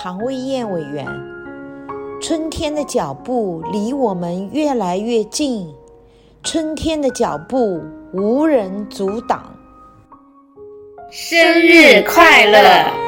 唐卫燕委员，春天的脚步离我们越来越近，春天的脚步无人阻挡。生日快乐！